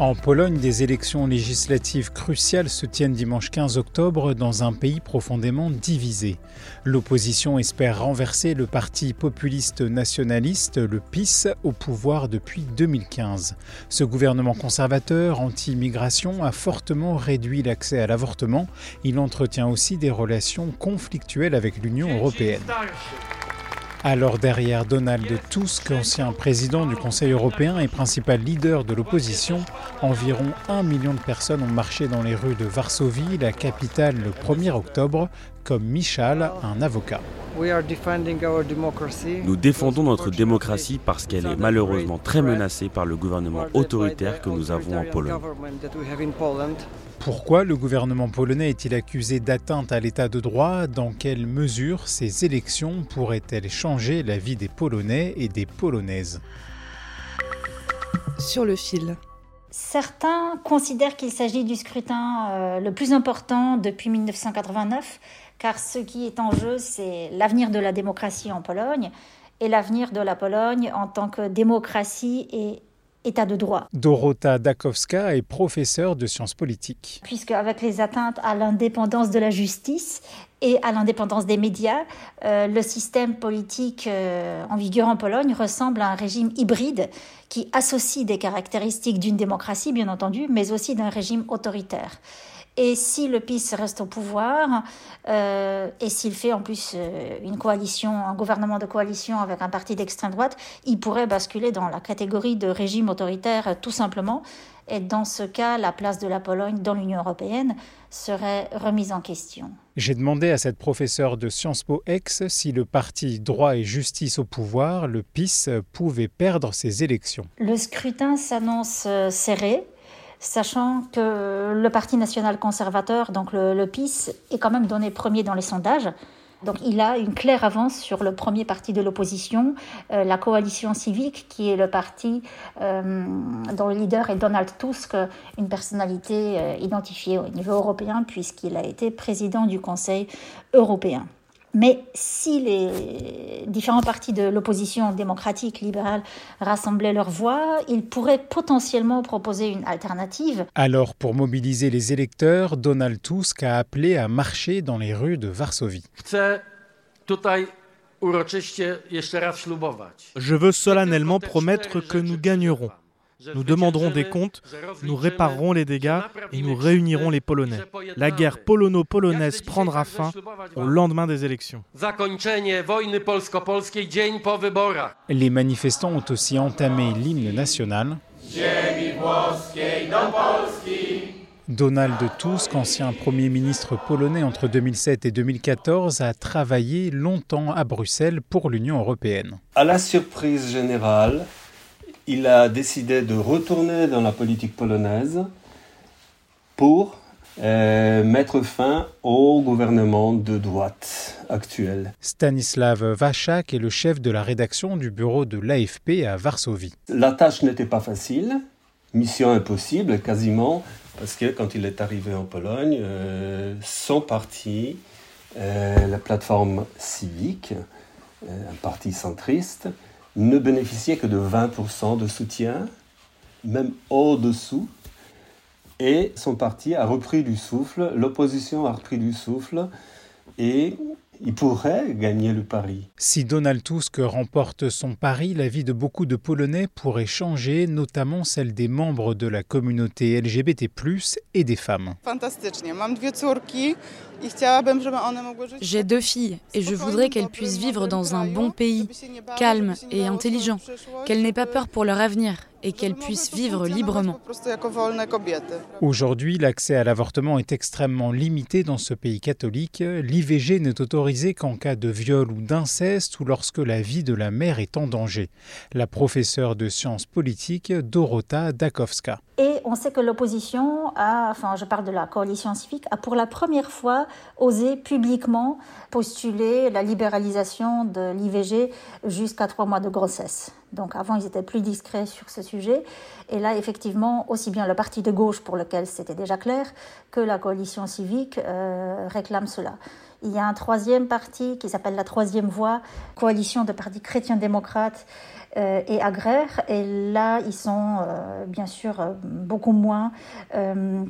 En Pologne, des élections législatives cruciales se tiennent dimanche 15 octobre dans un pays profondément divisé. L'opposition espère renverser le parti populiste nationaliste, le PiS, au pouvoir depuis 2015. Ce gouvernement conservateur anti-immigration a fortement réduit l'accès à l'avortement. Il entretient aussi des relations conflictuelles avec l'Union européenne. Alors derrière Donald Tusk, ancien président du Conseil européen et principal leader de l'opposition, environ un million de personnes ont marché dans les rues de Varsovie, la capitale, le 1er octobre, comme Michal, un avocat. Nous défendons notre démocratie parce qu'elle est malheureusement très menacée par le gouvernement autoritaire que nous avons en Pologne. Pourquoi le gouvernement polonais est-il accusé d'atteinte à l'état de droit? Dans quelle mesure ces élections pourraient-elles changer la vie des Polonais et des Polonaises? Sur le fil. Certains considèrent qu'il s'agit du scrutin euh, le plus important depuis 1989, car ce qui est en jeu, c'est l'avenir de la démocratie en Pologne et l'avenir de la Pologne en tant que démocratie et État de droit. Dorota Dakowska est professeure de sciences politiques. Puisque avec les atteintes à l'indépendance de la justice et à l'indépendance des médias, euh, le système politique euh, en vigueur en Pologne ressemble à un régime hybride qui associe des caractéristiques d'une démocratie, bien entendu, mais aussi d'un régime autoritaire. Et si le PiS reste au pouvoir, euh, et s'il fait en plus euh, une coalition, un gouvernement de coalition avec un parti d'extrême droite, il pourrait basculer dans la catégorie de régime autoritaire euh, tout simplement. Et dans ce cas, la place de la Pologne dans l'Union européenne serait remise en question. J'ai demandé à cette professeure de Sciences Po Ex si le parti Droit et Justice au pouvoir, le PiS, pouvait perdre ses élections. Le scrutin s'annonce serré sachant que le Parti national conservateur, donc le, PiS, est quand même donné premier dans les sondages. Donc il a une claire avance sur le premier parti de l'opposition, euh, la coalition civique, qui est le parti euh, dont le leader est Donald Tusk, une personnalité euh, identifiée au niveau européen puisqu'il a été président du Conseil européen. Mais si les différents partis de l'opposition démocratique libérale rassemblaient leurs voix, ils pourraient potentiellement proposer une alternative. Alors, pour mobiliser les électeurs, Donald Tusk a appelé à marcher dans les rues de Varsovie. Je veux solennellement promettre que nous gagnerons. Nous demanderons des comptes, nous réparerons les dégâts et nous réunirons les Polonais. La guerre polono-polonaise prendra fin au lendemain des élections. Les manifestants ont aussi entamé l'hymne national. Donald Tusk, ancien Premier ministre polonais entre 2007 et 2014, a travaillé longtemps à Bruxelles pour l'Union européenne. À la surprise générale, il a décidé de retourner dans la politique polonaise pour euh, mettre fin au gouvernement de droite actuel. Stanislav Waszak est le chef de la rédaction du bureau de l'AFP à Varsovie. La tâche n'était pas facile, mission impossible quasiment, parce que quand il est arrivé en Pologne, euh, son parti, euh, la plateforme civique, un parti centriste, ne bénéficiait que de 20% de soutien, même au-dessous. Et son parti a repris du souffle, l'opposition a repris du souffle, et il pourrait gagner le pari. Si Donald Tusk remporte son pari, la vie de beaucoup de Polonais pourrait changer, notamment celle des membres de la communauté LGBT+, et des femmes. J'ai deux filles et je voudrais qu'elles puissent vivre dans un bon pays, calme et intelligent, qu'elles n'aient pas peur pour leur avenir et qu'elles puissent vivre librement. Aujourd'hui, l'accès à l'avortement est extrêmement limité dans ce pays catholique. L'IVG n'est autorisé qu'en cas de viol ou d'inceste ou lorsque la vie de la mère est en danger. La professeure de sciences politiques Dorota Dakowska. Et on sait que l'opposition a, enfin je parle de la coalition civique, a pour la première fois osé publiquement postuler la libéralisation de l'IVG jusqu'à trois mois de grossesse. Donc avant, ils étaient plus discrets sur ce sujet. Et là, effectivement, aussi bien le parti de gauche, pour lequel c'était déjà clair, que la coalition civique euh, réclament cela. Il y a un troisième parti qui s'appelle la Troisième Voie, coalition de partis chrétiens-démocrates euh, et agraires. Et là, ils sont euh, bien sûr euh, beaucoup moins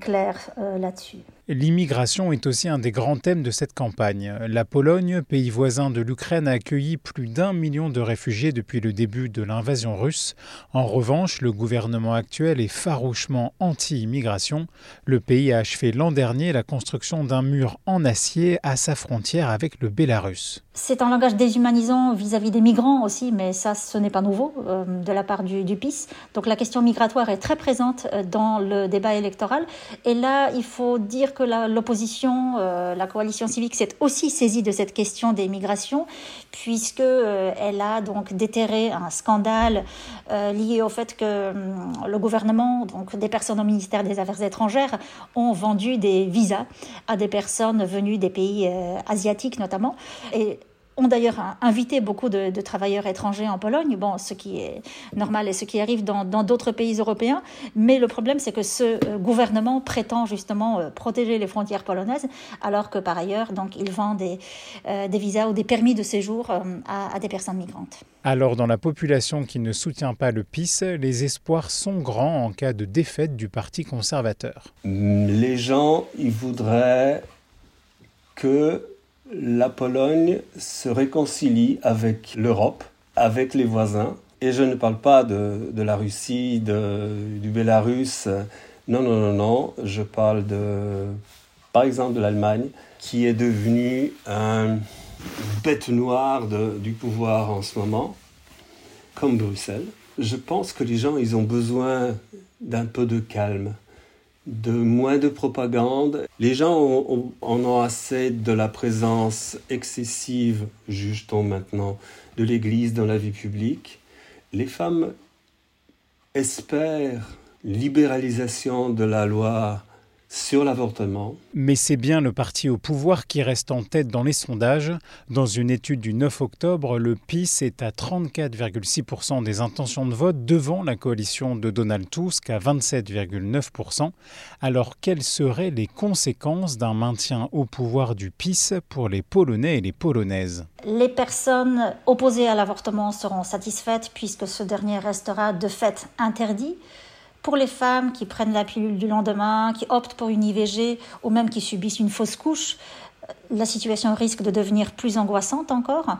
clairs là-dessus. L'immigration est aussi un des grands thèmes de cette campagne. La Pologne, pays voisin de l'Ukraine, a accueilli plus d'un million de réfugiés depuis le début de l'invasion russe. En revanche, le gouvernement actuel est farouchement anti-immigration. Le pays a achevé l'an dernier la construction d'un mur en acier à sa frontière avec le Bélarus. C'est un langage déshumanisant vis-à-vis des migrants aussi, mais ça, ce n'est pas nouveau euh, de la part du, du, PIS. Donc la question migratoire est très présente euh, dans le débat électoral. Et là, il faut dire que l'opposition, euh, la coalition civique s'est aussi saisie de cette question des migrations, puisque euh, elle a donc déterré un scandale euh, lié au fait que hum, le gouvernement, donc des personnes au ministère des Affaires étrangères, ont vendu des visas à des personnes venues des pays asiatiques notamment. Ont d'ailleurs invité beaucoup de, travailleurs étrangers en Pologne, bon, ce qui est normal et ce qui arrive dans d'autres pays européens. Mais le problème, c'est que ce euh, gouvernement prétend justement euh, protéger les frontières polonaises, alors que par ailleurs, donc, il vend des, euh, des visas ou des permis de séjour à, à des personnes migrantes. Alors, dans la population qui ne soutient pas le PIS, les espoirs sont grands en cas de défaite du Parti conservateur. Les gens, ils voudraient que la Pologne se réconcilie avec l'Europe, avec les voisins. Et je ne parle pas de, la Russie, du Bélarus. Non, non, non, non. Je parle de, par exemple, de l'Allemagne, qui est devenue une bête noire du pouvoir en ce moment, comme Bruxelles. Je pense que les gens, ils ont besoin d'un peu de calme de moins de propagande. Les gens en ont assez de la présence excessive, juge-t-on maintenant, de l'Église dans la vie publique. Les femmes espèrent libéralisation de la loi sur l'avortement. Mais c'est bien le parti au pouvoir qui reste en tête dans les sondages. Dans une étude du 9 octobre, le PIS est à 34,6% des intentions de vote devant la coalition de Donald Tusk à 27,9%. Alors quelles seraient les conséquences d'un maintien au pouvoir du PIS pour les Polonais et les Polonaises? Les personnes opposées à l'avortement seront satisfaites puisque ce dernier restera de fait interdit. Pour les femmes qui prennent la pilule du lendemain, qui optent pour une IVG ou même qui subissent une fausse couche, la situation risque de devenir plus angoissante encore,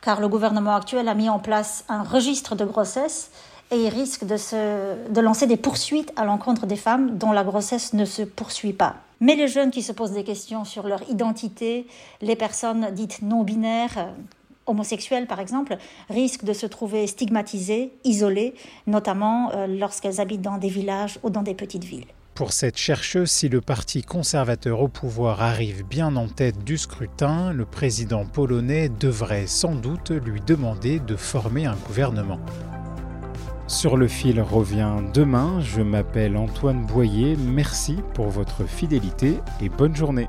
car le gouvernement actuel a mis en place un registre de grossesse et il risque de, se, de lancer des poursuites à l'encontre des femmes dont la grossesse ne se poursuit pas. Mais les jeunes qui se posent des questions sur leur identité, les personnes dites non binaires, homosexuelles, par exemple, risquent de se trouver stigmatisées, isolées, notamment euh, lorsqu'elles habitent dans des villages ou dans des petites villes. Pour cette chercheuse, si le parti conservateur au pouvoir arrive bien en tête du scrutin, le président polonais devrait sans doute lui demander de former un gouvernement. Sur le fil revient demain, je m'appelle Antoine Boyer, merci pour votre fidélité et bonne journée.